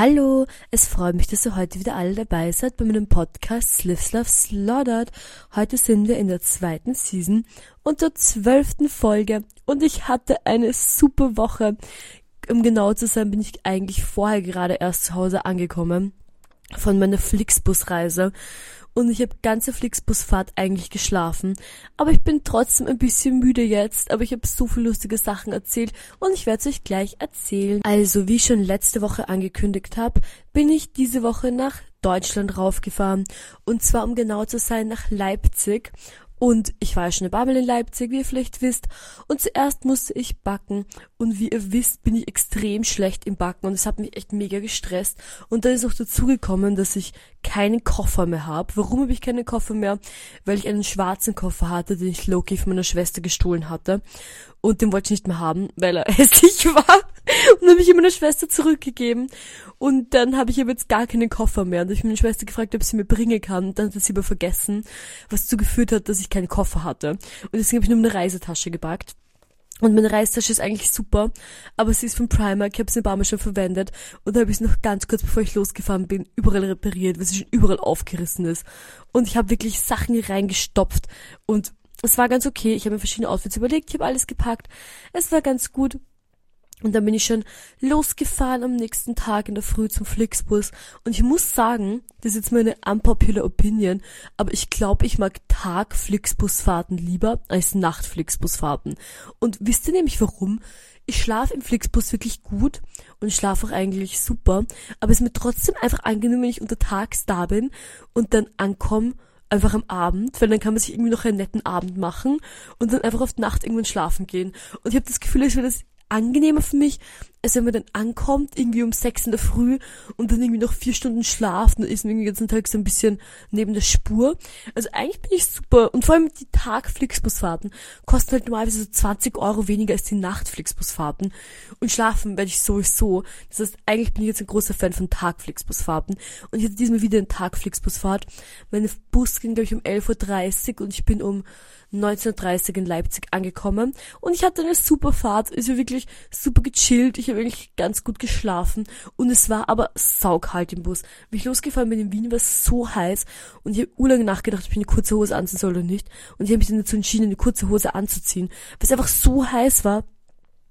Hallo, es freut mich, dass ihr heute wieder alle dabei seid bei meinem Podcast Slips Love Slaughtered. Heute sind wir in der zweiten Season und der zwölften Folge und ich hatte eine super Woche. Um genau zu sein, bin ich eigentlich vorher gerade erst zu Hause angekommen von meiner Flixbus-Reise. Und ich habe ganze Flixbusfahrt eigentlich geschlafen. Aber ich bin trotzdem ein bisschen müde jetzt, aber ich habe so viele lustige Sachen erzählt. Und ich werde es euch gleich erzählen. Also, wie ich schon letzte Woche angekündigt habe, bin ich diese Woche nach Deutschland raufgefahren. Und zwar um genau zu sein nach Leipzig und ich war ja schon eine Babel in Leipzig, wie ihr vielleicht wisst. Und zuerst musste ich backen. Und wie ihr wisst, bin ich extrem schlecht im Backen. Und es hat mich echt mega gestresst. Und dann ist auch dazu gekommen, dass ich keinen Koffer mehr habe. Warum habe ich keinen Koffer mehr? Weil ich einen schwarzen Koffer hatte, den ich Loki von meiner Schwester gestohlen hatte. Und den wollte ich nicht mehr haben, weil er hässlich war. Und habe ich ihm meine Schwester zurückgegeben. Und dann habe ich aber jetzt gar keinen Koffer mehr. Und ich meine Schwester gefragt, ob sie mir bringen kann. Und dann hat sie aber vergessen, was dazu geführt hat, dass ich keinen Koffer hatte. Und deswegen habe ich nur eine Reisetasche gepackt. Und meine Reisetasche ist eigentlich super, aber sie ist von Primark, ich habe sie ein paar Mal schon verwendet und da habe ich es noch ganz kurz bevor ich losgefahren bin, überall repariert, weil sie schon überall aufgerissen ist. Und ich habe wirklich Sachen reingestopft und es war ganz okay. Ich habe mir verschiedene Outfits überlegt, ich habe alles gepackt. Es war ganz gut. Und dann bin ich schon losgefahren am nächsten Tag in der Früh zum Flixbus. Und ich muss sagen, das ist jetzt meine unpopular Opinion, aber ich glaube, ich mag Tag-Flixbusfahrten lieber als Nacht-Flixbusfahrten. Und wisst ihr nämlich warum? Ich schlafe im Flixbus wirklich gut und schlafe auch eigentlich super, aber es ist mir trotzdem einfach angenehm, wenn ich untertags da bin und dann ankomme einfach am Abend, weil dann kann man sich irgendwie noch einen netten Abend machen und dann einfach auf die Nacht irgendwann schlafen gehen. Und ich habe das Gefühl, als wäre das angenehmer für mich, als wenn man dann ankommt, irgendwie um sechs in der Früh und dann irgendwie noch vier Stunden schlaft und ist irgendwie den ganzen Tag so ein bisschen neben der Spur. Also eigentlich bin ich super. Und vor allem die Tag-Flixbusfahrten kosten halt normalerweise so 20 Euro weniger als die Nacht-Flixbusfahrten. Und schlafen werde ich sowieso. Das heißt, eigentlich bin ich jetzt ein großer Fan von Tag-Flixbusfahrten. Und ich hatte diesmal wieder eine Tag-Flixbusfahrt. Mein Bus ging, glaube ich, um 11.30 Uhr und ich bin um 19.30 Uhr in Leipzig angekommen. Und ich hatte eine super Fahrt. Es war wirklich super gechillt. Ich habe eigentlich ganz gut geschlafen. Und es war aber saukalt im Bus. Wie ich losgefahren bin in Wien, war es so heiß. Und ich habe urlang nachgedacht, ob ich eine kurze Hose anziehen soll oder nicht. Und ich habe mich dann dazu entschieden, eine kurze Hose anzuziehen. Weil es einfach so heiß war.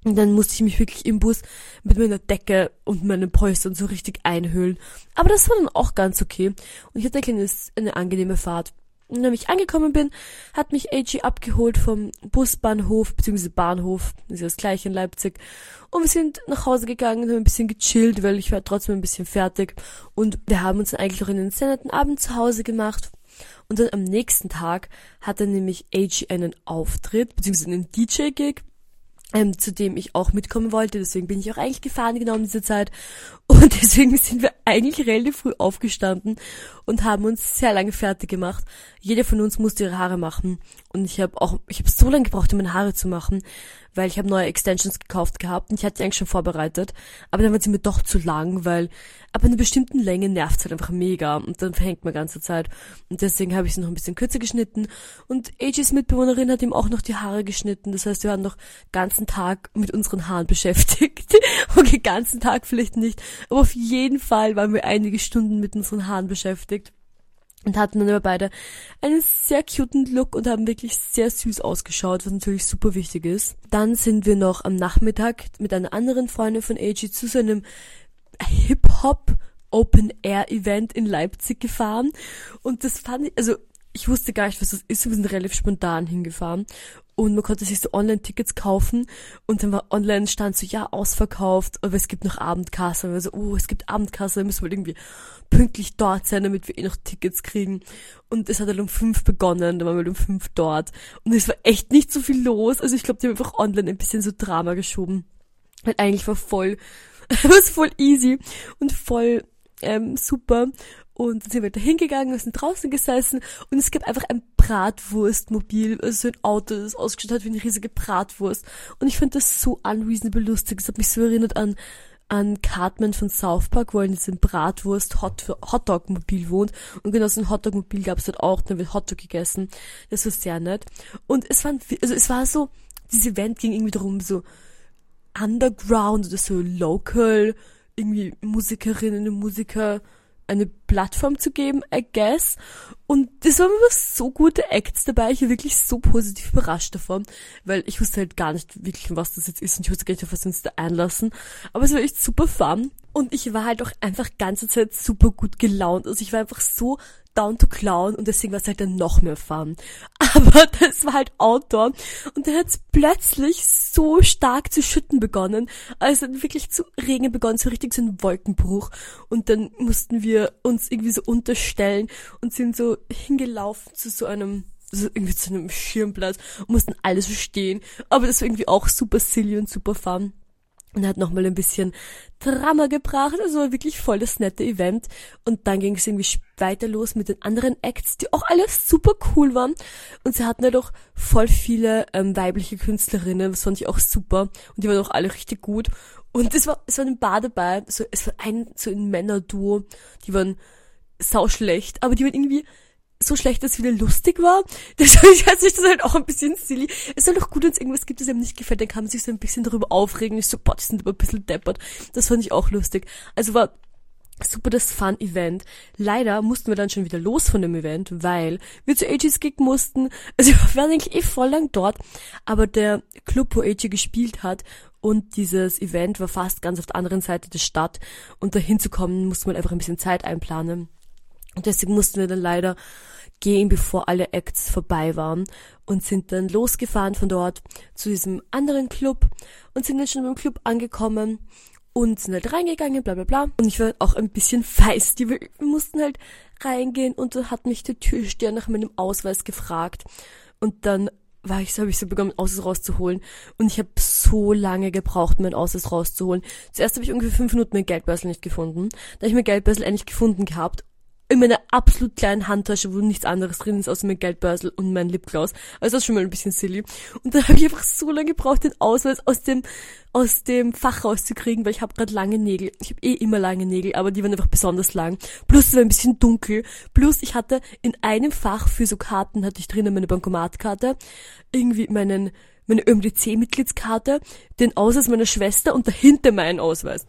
Und dann musste ich mich wirklich im Bus mit meiner Decke und meinen Polstern so richtig einhüllen. Aber das war dann auch ganz okay. Und ich hatte eine, kleine, eine angenehme Fahrt. Und wenn ich angekommen bin, hat mich AG abgeholt vom Busbahnhof, beziehungsweise Bahnhof, ist ja das gleiche in Leipzig. Und wir sind nach Hause gegangen und haben ein bisschen gechillt, weil ich war trotzdem ein bisschen fertig. Und wir haben uns dann eigentlich auch in den sehr netten Abend zu Hause gemacht. Und dann am nächsten Tag hatte nämlich AG einen Auftritt, beziehungsweise einen DJ-Gig ähm, zu dem ich auch mitkommen wollte. Deswegen bin ich auch eigentlich gefahren genau in dieser Zeit. Und deswegen sind wir eigentlich relativ früh aufgestanden und haben uns sehr lange fertig gemacht. Jeder von uns musste ihre Haare machen. Und ich habe auch, ich habe so lange gebraucht, um meine Haare zu machen, weil ich habe neue Extensions gekauft gehabt und ich hatte sie eigentlich schon vorbereitet. Aber dann waren sie mir doch zu lang, weil ab einer bestimmten Länge nervt halt einfach mega und dann verhängt man ganze Zeit. Und deswegen habe ich sie noch ein bisschen kürzer geschnitten. Und AJs Mitbewohnerin hat ihm auch noch die Haare geschnitten. Das heißt, wir waren noch ganzen Tag mit unseren Haaren beschäftigt. okay, ganzen Tag vielleicht nicht. Aber auf jeden Fall waren wir einige Stunden mit unseren Haaren beschäftigt und hatten dann aber beide einen sehr cuten Look und haben wirklich sehr süß ausgeschaut, was natürlich super wichtig ist. Dann sind wir noch am Nachmittag mit einer anderen Freundin von AG zu so einem Hip-Hop Open Air Event in Leipzig gefahren und das fand ich, also ich wusste gar nicht, was das ist. Wir sind relativ spontan hingefahren und man konnte sich so Online-Tickets kaufen und dann war online stand so, ja, ausverkauft, aber es gibt noch Abendkasse. Und wir so, oh, es gibt Abendkasse, müssen wir irgendwie pünktlich dort sein, damit wir eh noch Tickets kriegen. Und es hat halt um fünf begonnen, dann waren wir um fünf dort. Und es war echt nicht so viel los. Also ich glaube, die haben einfach online ein bisschen so Drama geschoben. Weil eigentlich war voll, war voll easy und voll ähm, super. Und dann sind wir da hingegangen, wir sind draußen gesessen und es gibt einfach ein Bratwurstmobil, also so ein Auto, das ausgestattet hat wie eine riesige Bratwurst. Und ich fand das so unreasonable lustig. Es hat mich so erinnert an an Cartman von South Park, wo er in diesem Bratwurst Hot Hotdog Mobil wohnt. Und genau so ein Hotdog Mobil gab es dort auch, dann wird Hotdog gegessen. Das war sehr nett. Und es war, also es war so, dieses Event ging irgendwie darum, so Underground oder so Local irgendwie Musikerinnen und Musiker eine Plattform zu geben, I guess. Und das waren immer so gute Acts dabei. Ich war wirklich so positiv überrascht davon, weil ich wusste halt gar nicht wirklich, was das jetzt ist und ich wusste gar nicht, auf was wir uns da einlassen. Aber es war echt super fun. Und ich war halt auch einfach ganze Zeit super gut gelaunt. Also ich war einfach so down to clown und deswegen war es halt dann noch mehr Fun. Aber das war halt Outdoor und dann hat es plötzlich so stark zu schütten begonnen, also wirklich zu regnen begonnen, so richtig so ein Wolkenbruch und dann mussten wir uns irgendwie so unterstellen und sind so hingelaufen zu so einem so irgendwie zu einem Schirmplatz und mussten alles verstehen. Aber das war irgendwie auch super silly und super fun und hat nochmal ein bisschen Drama gebracht. Also wirklich voll das nette Event. Und dann ging es irgendwie weiter los mit den anderen Acts, die auch alles super cool waren. Und sie hatten halt auch voll viele ähm, weibliche Künstlerinnen. Das fand ich auch super. Und die waren auch alle richtig gut. Und es war, es war ein Bar dabei. So, es war ein, so ein Männerduo. Die waren sau schlecht. Aber die waren irgendwie so schlecht, dass es wieder lustig war. Hat sich das halt auch ein bisschen silly. Es ist halt auch gut, wenn es irgendwas gibt, das einem nicht gefällt, dann kann man sich so ein bisschen darüber aufregen. Ich so, boah, die sind aber ein bisschen deppert. Das fand ich auch lustig. Also war super das Fun-Event. Leider mussten wir dann schon wieder los von dem Event, weil wir zu AG's Gig mussten. Also wir waren eigentlich eh voll lang dort, aber der Club, wo AG gespielt hat und dieses Event war fast ganz auf der anderen Seite der Stadt und dahin zu kommen, musste man einfach ein bisschen Zeit einplanen. Und deswegen mussten wir dann leider gehen, bevor alle Acts vorbei waren und sind dann losgefahren von dort zu diesem anderen Club und sind dann schon beim Club angekommen und sind halt reingegangen, bla bla bla. Und ich war auch ein bisschen feisty, wir mussten halt reingehen und da hat mich der Türsteher nach meinem Ausweis gefragt. Und dann war ich so, habe ich so begonnen, Ausweis rauszuholen. Und ich habe so lange gebraucht, meinen Ausweis rauszuholen. Zuerst habe ich ungefähr fünf Minuten mein Geldbörsel nicht gefunden. Da habe ich mein Geldbörsel endlich gefunden gehabt in meiner absolut kleinen Handtasche, wo nichts anderes drin ist, außer mein Geldbörsel und mein Lipgloss. Also das ist schon mal ein bisschen silly. Und dann habe ich einfach so lange gebraucht, den Ausweis aus dem aus dem Fach rauszukriegen, weil ich habe gerade lange Nägel. Ich habe eh immer lange Nägel, aber die waren einfach besonders lang. Plus es war ein bisschen dunkel. Plus ich hatte in einem Fach für so Karten hatte ich drinnen meine Bankomatkarte, irgendwie meinen meine ÖMDC-Mitgliedskarte, den Ausweis meiner Schwester und dahinter meinen Ausweis.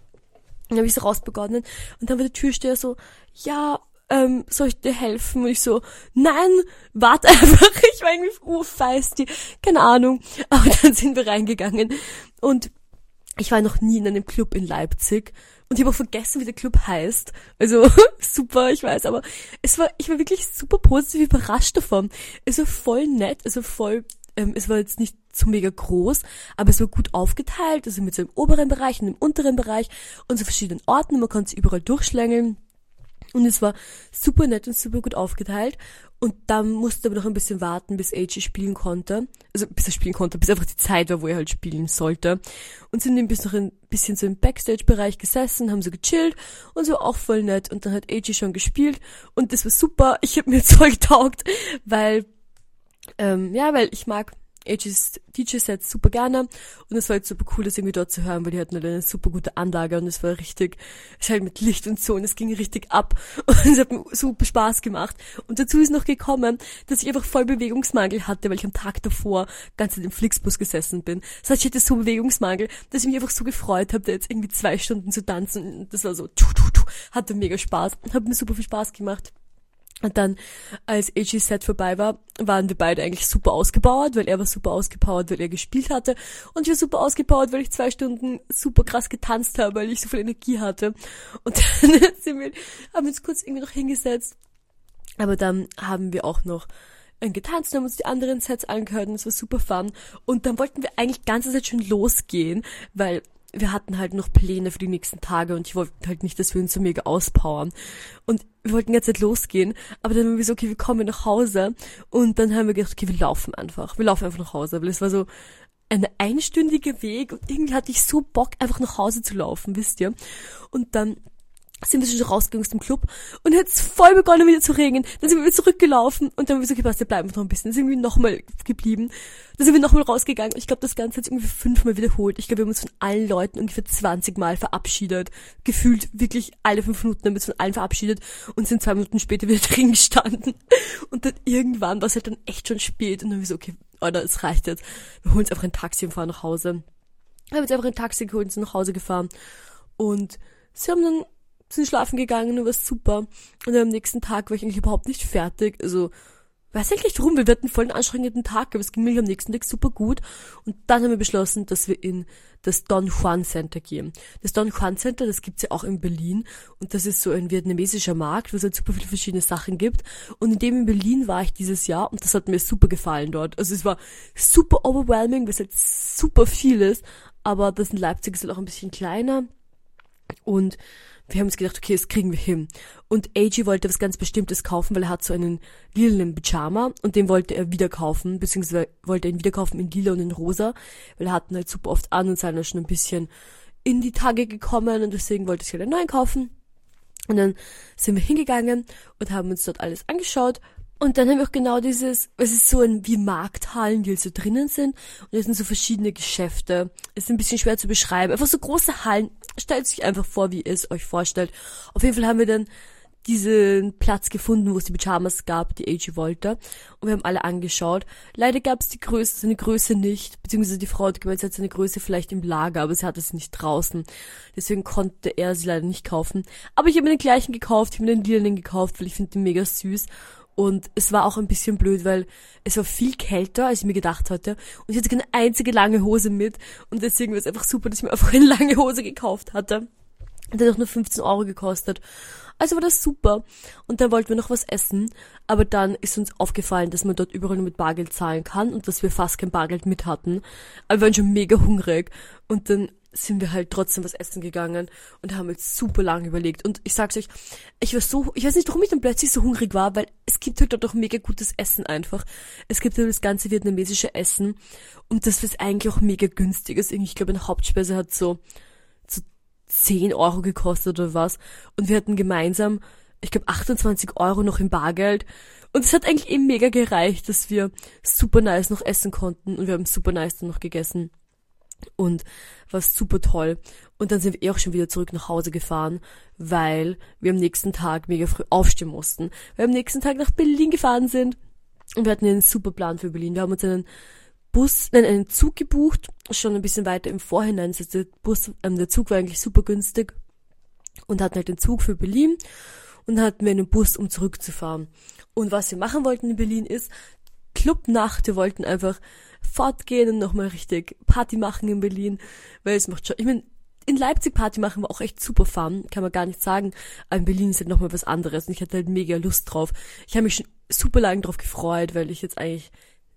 Dann habe ich so rausbegonnen und dann war der Türsteher so, ja, ähm, soll ich dir helfen? Und ich so, nein, warte einfach, ich war irgendwie urfeisty, keine Ahnung. Aber dann sind wir reingegangen und ich war noch nie in einem Club in Leipzig und ich habe auch vergessen, wie der Club heißt. Also super, ich weiß, aber es war, ich war wirklich super positiv überrascht davon. Es war voll nett, also voll, ähm, es war jetzt nicht so mega groß, aber es war gut aufgeteilt, also mit so einem oberen Bereich und einem unteren Bereich und so verschiedenen Orten, man konnte sich überall durchschlängeln. Und es war super nett und super gut aufgeteilt. Und dann musste aber noch ein bisschen warten, bis AJ spielen konnte. Also bis er spielen konnte, bis einfach die Zeit war, wo er halt spielen sollte. Und sind noch ein bisschen so im Backstage-Bereich gesessen, haben so gechillt und so auch voll nett. Und dann hat AJ schon gespielt und das war super. Ich habe mir voll getaugt, weil ähm, ja, weil ich mag AG's DJ-Set super gerne und es war jetzt super cool, das irgendwie dort zu hören, weil die hatten halt eine super gute Anlage und es war richtig, es halt mit Licht und so und es ging richtig ab und es hat mir super Spaß gemacht. Und dazu ist noch gekommen, dass ich einfach voll Bewegungsmangel hatte, weil ich am Tag davor ganz in dem Flixbus gesessen bin. Das heißt, ich hatte so Bewegungsmangel, dass ich mich einfach so gefreut habe, da jetzt irgendwie zwei Stunden zu tanzen. Das war so, tu, tu, tu, hatte mega Spaß, hat mir super viel Spaß gemacht. Und dann, als AG Set vorbei war, waren wir beide eigentlich super ausgepowert, weil er war super ausgepowert, weil er gespielt hatte. Und ich war super ausgepowert, weil ich zwei Stunden super krass getanzt habe, weil ich so viel Energie hatte. Und dann sind wir, haben wir uns kurz irgendwie noch hingesetzt. Aber dann haben wir auch noch getanzt, haben uns die anderen Sets angehört und es war super fun. Und dann wollten wir eigentlich ganze Zeit schon losgehen, weil wir hatten halt noch Pläne für die nächsten Tage und ich wollte halt nicht, dass wir uns so mega auspowern. Und wir wollten jetzt nicht losgehen, aber dann haben wir so, okay, wir kommen nach Hause und dann haben wir gedacht, okay, wir laufen einfach. Wir laufen einfach nach Hause, weil es war so ein einstündiger Weg und irgendwie hatte ich so Bock, einfach nach Hause zu laufen, wisst ihr. Und dann sind wir schon rausgegangen aus dem Club und jetzt voll begonnen wieder zu regnen. Dann sind wir zurückgelaufen und dann haben wir so gepasst, wir bleiben noch ein bisschen. Dann sind wir nochmal geblieben. Dann sind wir nochmal rausgegangen. Ich glaube, das Ganze hat sich irgendwie fünfmal wiederholt. Ich glaube, wir haben uns von allen Leuten ungefähr 20 Mal verabschiedet. Gefühlt wirklich alle fünf Minuten haben wir uns von allen verabschiedet und sind zwei Minuten später wieder drin gestanden. Und dann irgendwann war es halt dann echt schon spät und dann haben wir so, okay, Alter, es reicht jetzt. Wir holen uns einfach ein Taxi und fahren nach Hause. Wir haben jetzt einfach ein Taxi geholt und sind nach Hause gefahren und sie haben dann, sind schlafen gegangen und war super. Und am nächsten Tag war ich eigentlich überhaupt nicht fertig. Also, weiß eigentlich warum, wir hatten voll einen anstrengenden Tag, aber es ging mir am nächsten Tag super gut. Und dann haben wir beschlossen, dass wir in das Don Juan Center gehen. Das Don Juan Center, das gibt's ja auch in Berlin. Und das ist so ein vietnamesischer Markt, wo es halt super viele verschiedene Sachen gibt. Und in dem in Berlin war ich dieses Jahr und das hat mir super gefallen dort. Also es war super overwhelming, weil es halt super viel ist. Aber das in Leipzig ist halt auch ein bisschen kleiner. Und wir haben uns gedacht, okay, das kriegen wir hin. Und AG wollte was ganz Bestimmtes kaufen, weil er hat so einen lilanen Pyjama und den wollte er wieder kaufen, beziehungsweise wollte er ihn wieder kaufen in lila und in rosa, weil er hatten halt super oft an und seien schon ein bisschen in die Tage gekommen und deswegen wollte ich halt einen neuen kaufen. Und dann sind wir hingegangen und haben uns dort alles angeschaut und dann haben wir auch genau dieses, es ist so ein, wie Markthallen, die halt so drinnen sind. Und es sind so verschiedene Geschäfte. Es ist ein bisschen schwer zu beschreiben. Einfach so große Hallen. Stellt sich einfach vor, wie ihr es euch vorstellt. Auf jeden Fall haben wir dann diesen Platz gefunden, wo es die Pyjamas gab, die AG wollte. Und wir haben alle angeschaut. Leider gab es die Größe, seine Größe nicht. Beziehungsweise die Frau hat gemeint, sie hat seine Größe vielleicht im Lager, aber sie hatte sie nicht draußen. Deswegen konnte er sie leider nicht kaufen. Aber ich habe mir den gleichen gekauft, ich habe mir den lilanen gekauft, weil ich finde den mega süß. Und es war auch ein bisschen blöd, weil es war viel kälter, als ich mir gedacht hatte. Und ich hatte keine einzige lange Hose mit. Und deswegen war es einfach super, dass ich mir einfach eine lange Hose gekauft hatte. Und hat auch nur 15 Euro gekostet. Also war das super. Und dann wollten wir noch was essen. Aber dann ist uns aufgefallen, dass man dort überall nur mit Bargeld zahlen kann und dass wir fast kein Bargeld mit hatten. Aber wir waren schon mega hungrig. Und dann sind wir halt trotzdem was essen gegangen und haben jetzt super lange überlegt. Und ich sag's euch, ich war so, ich weiß nicht, warum ich dann plötzlich so hungrig war, weil es gibt halt dort auch mega gutes Essen einfach. Es gibt halt das ganze vietnamesische Essen und das ist eigentlich auch mega günstig. Also ich glaube, eine Hauptspeise hat so, so 10 Euro gekostet oder was. Und wir hatten gemeinsam, ich glaube, 28 Euro noch im Bargeld. Und es hat eigentlich eben mega gereicht, dass wir super nice noch essen konnten und wir haben super nice dann noch gegessen und war super toll. Und dann sind wir eh auch schon wieder zurück nach Hause gefahren, weil wir am nächsten Tag mega früh aufstehen mussten. Weil wir am nächsten Tag nach Berlin gefahren sind und wir hatten einen super Plan für Berlin. Wir haben uns einen Bus, nein, einen Zug gebucht, schon ein bisschen weiter im Vorhinein. Heißt, der Bus, ähm, der Zug war eigentlich super günstig und hatten halt den Zug für Berlin und hatten wir einen Bus, um zurückzufahren. Und was wir machen wollten in Berlin ist Clubnacht. Wir wollten einfach fortgehen und nochmal richtig Party machen in Berlin, weil es macht schon, ich meine, in Leipzig Party machen war auch echt super fun, kann man gar nicht sagen. Aber in Berlin ist halt nochmal was anderes und ich hatte halt mega Lust drauf. Ich habe mich schon super lange drauf gefreut, weil ich jetzt eigentlich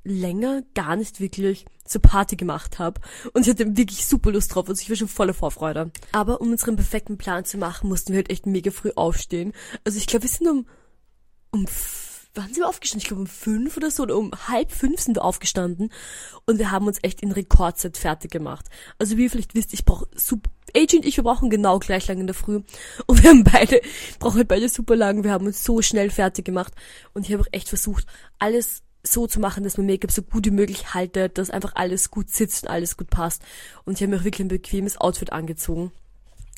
länger gar nicht wirklich zur Party gemacht habe. Und ich hatte wirklich super Lust drauf. Also ich war schon voller Vorfreude. Aber um unseren perfekten Plan zu machen, mussten wir halt echt mega früh aufstehen. Also ich glaube, wir sind um, um wann sind wir aufgestanden? Ich glaube um fünf oder so oder um halb fünf sind wir aufgestanden und wir haben uns echt in Rekordzeit fertig gemacht. Also wie ihr vielleicht wisst, ich brauche AJ und ich, wir brauchen genau gleich lang in der Früh. Und wir haben beide, brauchen halt beide super lang. Wir haben uns so schnell fertig gemacht. Und ich habe auch echt versucht, alles so zu machen, dass mein Make-up so gut wie möglich haltet, dass einfach alles gut sitzt und alles gut passt. Und ich habe mir auch wirklich ein bequemes Outfit angezogen.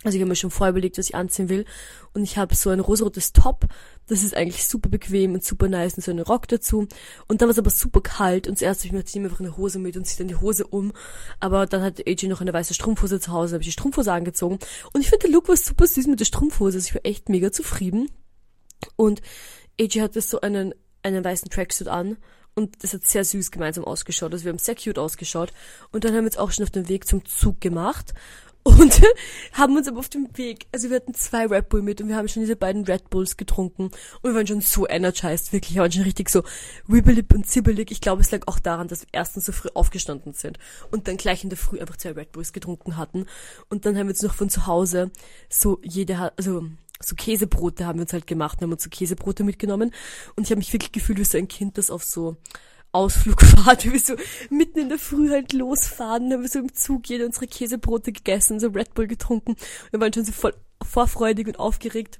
Also ich habe mir schon vorher überlegt, was ich anziehen will. Und ich habe so ein rosarotes Top. Das ist eigentlich super bequem und super nice und so einen Rock dazu. Und dann war es aber super kalt. Und zuerst habe ich mir gedacht, ich einfach eine Hose mit und ziehe dann die Hose um. Aber dann hat AJ noch eine weiße Strumpfhose zu Hause. habe ich die Strumpfhose angezogen. Und ich finde, der Look war super süß mit der Strumpfhose. Also ich war echt mega zufrieden. Und AJ hatte so einen, einen weißen Tracksuit an. Und das hat sehr süß gemeinsam ausgeschaut. Also wir haben sehr cute ausgeschaut. Und dann haben wir uns auch schon auf den Weg zum Zug gemacht und haben uns aber auf dem Weg, also wir hatten zwei Red Bull mit und wir haben schon diese beiden Red Bulls getrunken und wir waren schon so energized, wirklich, wir waren schon richtig so wibbelig und zibbelig. Ich glaube, es lag auch daran, dass wir erstens so früh aufgestanden sind und dann gleich in der Früh einfach zwei Red Bulls getrunken hatten und dann haben wir uns noch von zu Hause so jede, also so Käsebrote haben wir uns halt gemacht, haben uns so Käsebrote mitgenommen und ich habe mich wirklich gefühlt wie so ein Kind, das auf so Ausflugfahrt, wie wir so mitten in der Früh halt losfahren, haben wir so im Zug jede unsere Käsebrote gegessen, so Red Bull getrunken. Wir waren schon so voll vorfreudig und aufgeregt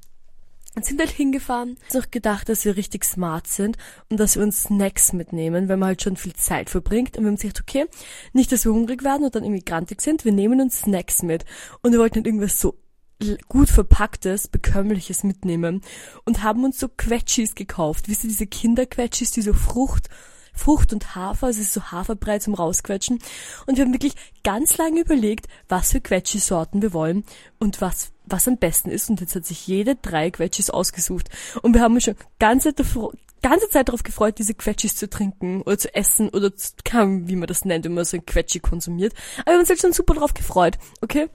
und sind halt hingefahren. Ich noch gedacht, dass wir richtig smart sind und dass wir uns Snacks mitnehmen, weil man halt schon viel Zeit verbringt. Und wir haben gesagt, okay, nicht, dass wir hungrig werden und dann irgendwie grantig sind, wir nehmen uns Snacks mit. Und wir wollten halt irgendwas so gut verpacktes, bekömmliches mitnehmen und haben uns so Quetschis gekauft. Wisst ihr, diese Kinderquetschis, die so Frucht Frucht und Hafer, also es ist so Haferbrei zum rausquetschen. Und wir haben wirklich ganz lange überlegt, was für Quetschi-Sorten wir wollen und was was am besten ist. Und jetzt hat sich jede drei Quetschis ausgesucht. Und wir haben uns schon ganze, ganze Zeit darauf gefreut, diese Quetschis zu trinken oder zu essen oder zu, wie man das nennt, wenn man so ein Quetschi konsumiert. Aber wir haben uns halt schon super darauf gefreut, okay?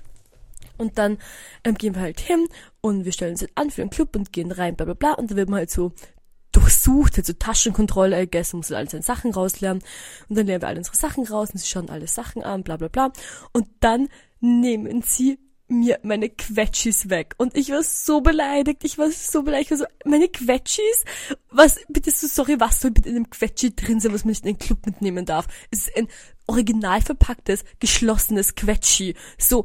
Und dann ähm, gehen wir halt hin und wir stellen uns halt an für den Club und gehen rein, bla bla bla. Und dann wird man halt so durchsucht, halt so Taschenkontrolle, I guess, muss halt alle seine Sachen rauslernen. Und dann lernen wir alle unsere Sachen raus und sie schauen alle Sachen an, bla bla bla. Und dann nehmen sie mir meine Quetschis weg. Und ich war so beleidigt. Ich war so beleidigt. Ich war so, meine Quetschis? Was, bitte so, sorry, was soll bitte in einem Quetschi drin sein, was man nicht in den Club mitnehmen darf? Es ist ein original verpacktes, geschlossenes Quetschi. So,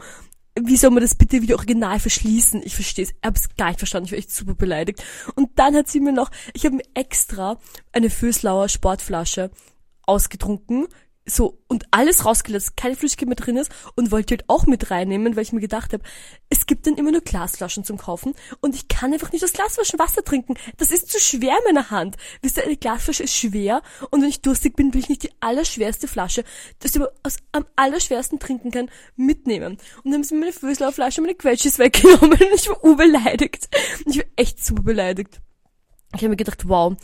wie soll man das bitte wieder original verschließen? Ich verstehe es. Ich habe es gar nicht verstanden. Ich war echt super beleidigt. Und dann hat sie mir noch, ich habe mir extra eine Föslauer Sportflasche ausgetrunken, so und alles rausgelassen, keine Flüssigkeit mehr drin ist und wollte halt auch mit reinnehmen, weil ich mir gedacht habe, es gibt dann immer nur Glasflaschen zum Kaufen und ich kann einfach nicht aus Glasflaschen Wasser trinken. Das ist zu schwer in meiner Hand. Wisst ihr, eine Glasflasche ist schwer und wenn ich durstig bin, will ich nicht die allerschwerste Flasche, das ich aus am allerschwersten trinken kann, mitnehmen. Und dann haben sie meine Föslerflasche, meine Quetschis weggenommen und ich war urbeleidigt. Ich war echt super beleidigt. Ich habe mir gedacht, wow,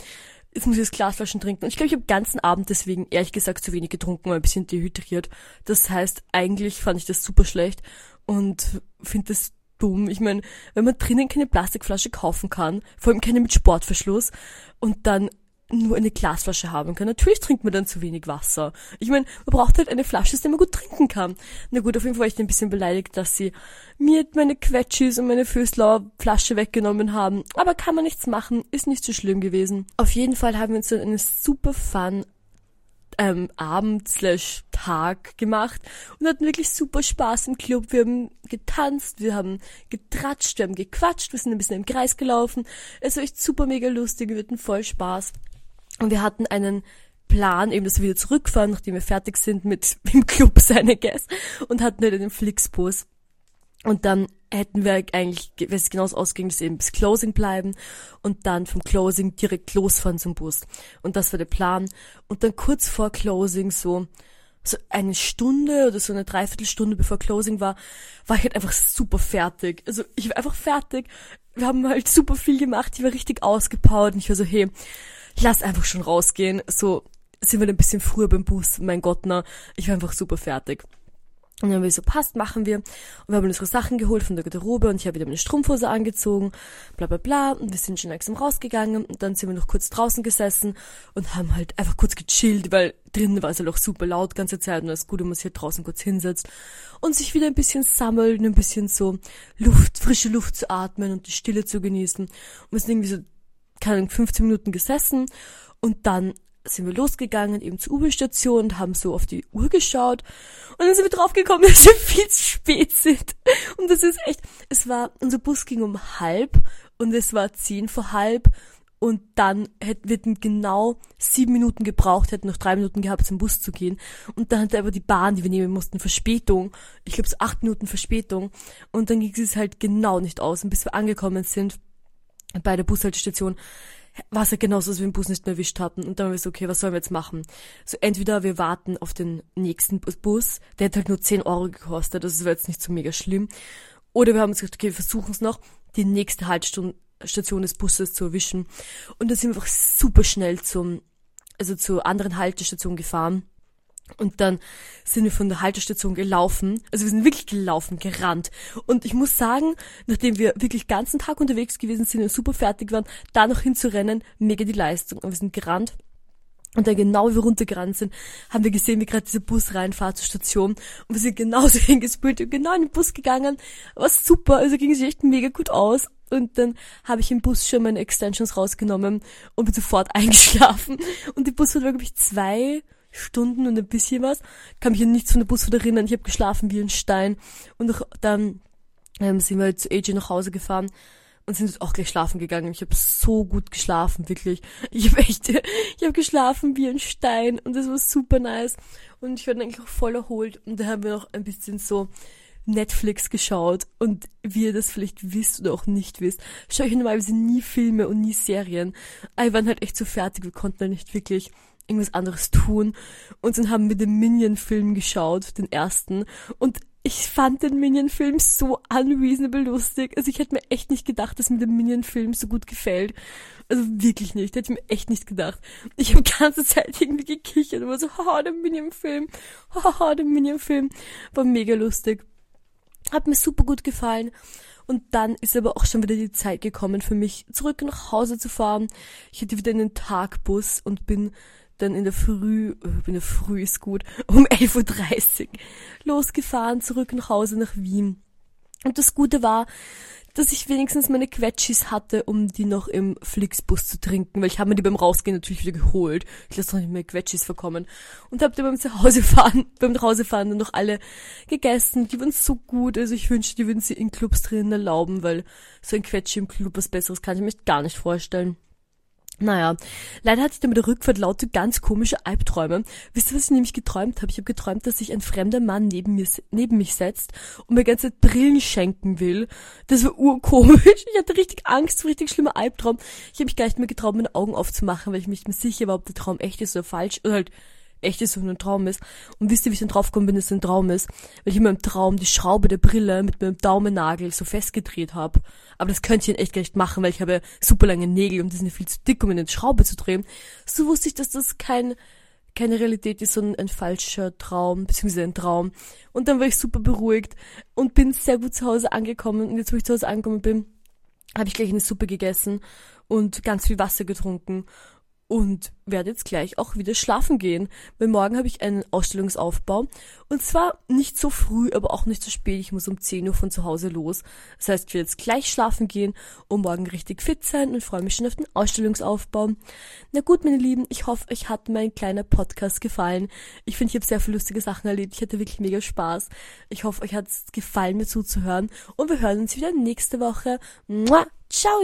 jetzt muss ich das Glasflaschen trinken. Und ich glaube, ich habe ganzen Abend deswegen ehrlich gesagt zu wenig getrunken, war ein bisschen dehydriert. Das heißt, eigentlich fand ich das super schlecht und finde das dumm. Ich meine, wenn man drinnen keine Plastikflasche kaufen kann, vor allem keine mit Sportverschluss, und dann nur eine Glasflasche haben kann. Natürlich trinkt man dann zu wenig Wasser. Ich meine, man braucht halt eine Flasche, aus der man gut trinken kann. Na gut, auf jeden Fall war ich ein bisschen beleidigt, dass sie mir meine Quetschis und meine Föslauer Flasche weggenommen haben. Aber kann man nichts machen, ist nicht so schlimm gewesen. Auf jeden Fall haben wir uns dann eine super fun ähm, Abend slash Tag gemacht und hatten wirklich super Spaß im Club. Wir haben getanzt, wir haben getratscht, wir haben gequatscht, wir sind ein bisschen im Kreis gelaufen. Es war echt super mega lustig, wir hatten voll Spaß. Und wir hatten einen Plan, eben, dass wir wieder zurückfahren, nachdem wir fertig sind mit im Club seine Guess und hatten halt einen Flixbus. Und dann hätten wir eigentlich, wenn es genauso ausging, dass eben bis Closing bleiben und dann vom Closing direkt losfahren zum Bus. Und das war der Plan. Und dann kurz vor Closing, so, so eine Stunde oder so eine Dreiviertelstunde bevor Closing war, war ich halt einfach super fertig. Also ich war einfach fertig. Wir haben halt super viel gemacht. Ich war richtig ausgepowert und ich war so, hey, lass einfach schon rausgehen. So sind wir ein bisschen früher beim Bus. Mein Gott, na, ich war einfach super fertig. Und dann haben wir so, passt, machen wir. Und wir haben unsere Sachen geholt von der Garderobe und ich habe wieder meine Strumpfhose angezogen, bla bla bla. Und wir sind schon langsam rausgegangen und dann sind wir noch kurz draußen gesessen und haben halt einfach kurz gechillt, weil drinnen war es halt auch super laut ganze Zeit und es ist gut, wenn man sich hier draußen kurz hinsetzt und sich wieder ein bisschen sammelt, ein bisschen so Luft, frische Luft zu atmen und die Stille zu genießen. Und wir sind irgendwie so keine Ahnung, 15 Minuten gesessen und dann sind wir losgegangen, eben zur U-Bahn-Station und haben so auf die Uhr geschaut und dann sind wir draufgekommen, dass wir viel zu spät sind. Und das ist echt, es war, unser Bus ging um halb und es war zehn vor halb und dann hätten wir genau sieben Minuten gebraucht, hätten noch drei Minuten gehabt, zum Bus zu gehen. Und dann hatte aber die Bahn, die wir nehmen mussten, Verspätung. Ich glaube, so acht Minuten Verspätung. Und dann ging es halt genau nicht aus. Und bis wir angekommen sind, bei der Bushaltestation war es ja genauso, dass wir den Bus nicht mehr erwischt hatten. Und dann haben wir so, okay, was sollen wir jetzt machen? So, entweder wir warten auf den nächsten Bus, der hat halt nur 10 Euro gekostet, das war jetzt nicht so mega schlimm. Oder wir haben uns gesagt, okay, wir versuchen es noch, die nächste Haltestation des Busses zu erwischen. Und dann sind wir einfach super schnell zum, also zur anderen Haltestation gefahren. Und dann sind wir von der Haltestation gelaufen. Also wir sind wirklich gelaufen, gerannt. Und ich muss sagen, nachdem wir wirklich ganzen Tag unterwegs gewesen sind und super fertig waren, da noch hinzurennen, mega die Leistung. Und wir sind gerannt. Und dann genau wie wir runtergerannt sind, haben wir gesehen, wie gerade dieser Bus reinfahrt zur Station. Und wir sind genauso hingespült und genau in den Bus gegangen. War super, also ging sich echt mega gut aus. Und dann habe ich im Bus schon meine Extensions rausgenommen und bin sofort eingeschlafen. Und die Bus hat wirklich zwei Stunden und ein bisschen was. Kann mich an nichts von der Busfahrt erinnern. Ich habe geschlafen wie ein Stein. Und dann ähm, sind wir zu AJ nach Hause gefahren und sind auch gleich schlafen gegangen. Ich habe so gut geschlafen, wirklich. Ich habe echt, ich habe geschlafen wie ein Stein und das war super nice. Und ich war dann eigentlich auch voll erholt. Und da haben wir noch ein bisschen so Netflix geschaut und wie ihr das vielleicht wisst oder auch nicht wisst, schaue ich normalerweise nie Filme und nie Serien. Aber wir waren halt echt so fertig, wir konnten halt nicht wirklich irgendwas anderes tun. Und dann haben wir den Minion-Film geschaut, den ersten. Und ich fand den Minion-Film so unreasonable lustig. Also ich hätte mir echt nicht gedacht, dass mir der Minion-Film so gut gefällt. Also wirklich nicht. Hätte ich mir echt nicht gedacht. Ich habe ganze Zeit irgendwie gekichert und war so, haha, der Minion-Film. Haha, der Minion-Film. War mega lustig. Hat mir super gut gefallen. Und dann ist aber auch schon wieder die Zeit gekommen für mich, zurück nach Hause zu fahren. Ich hatte wieder einen Tagbus und bin dann in der Früh, äh, in der Früh ist gut, um 11.30 Uhr losgefahren, zurück nach Hause nach Wien. Und das Gute war, dass ich wenigstens meine Quetschis hatte, um die noch im Flixbus zu trinken, weil ich habe mir die beim Rausgehen natürlich wieder geholt. Ich lasse noch nicht mehr Quetschis verkommen. Und habe die beim Zuhausefahren, beim Nachhausefahren dann noch alle gegessen. Die waren so gut, also ich wünschte, die würden sie in Clubs drinnen erlauben, weil so ein Quetschi im Club was Besseres kann ich mir gar nicht vorstellen. Naja, leider hatte ich dann mit der Rückfahrt lauter ganz komische Albträume. Wisst ihr, was ich nämlich geträumt habe? Ich habe geträumt, dass sich ein fremder Mann neben mir neben mich setzt und mir ganze Brillen schenken will. Das war urkomisch. Ich hatte richtig Angst, richtig schlimmer Albtraum. Ich habe mich gar nicht mehr getraut, meine Augen aufzumachen, weil ich mich nicht sicher war, ob der Traum echt ist oder falsch oder halt echt ist und ein Traum ist. Und wisst ihr, wie ich dann draufgekommen bin, dass es ein Traum ist? Weil ich in meinem Traum die Schraube der Brille mit meinem Daumennagel so festgedreht habe. Aber das könnte ich in echt gar nicht machen, weil ich habe super lange Nägel und die sind viel zu dick, um in eine Schraube zu drehen. So wusste ich, dass das kein, keine Realität ist, sondern ein falscher Traum, beziehungsweise ein Traum. Und dann war ich super beruhigt und bin sehr gut zu Hause angekommen. Und jetzt, wo ich zu Hause angekommen bin, habe ich gleich eine Suppe gegessen und ganz viel Wasser getrunken und werde jetzt gleich auch wieder schlafen gehen, weil morgen habe ich einen Ausstellungsaufbau und zwar nicht so früh, aber auch nicht so spät. Ich muss um 10 Uhr von zu Hause los. Das heißt, ich werde jetzt gleich schlafen gehen und morgen richtig fit sein und freue mich schon auf den Ausstellungsaufbau. Na gut, meine Lieben, ich hoffe, euch hat mein kleiner Podcast gefallen. Ich finde, ich habe sehr viele lustige Sachen erlebt. Ich hatte wirklich mega Spaß. Ich hoffe, euch hat es gefallen, mir zuzuhören und wir hören uns wieder nächste Woche. Mua, ciao!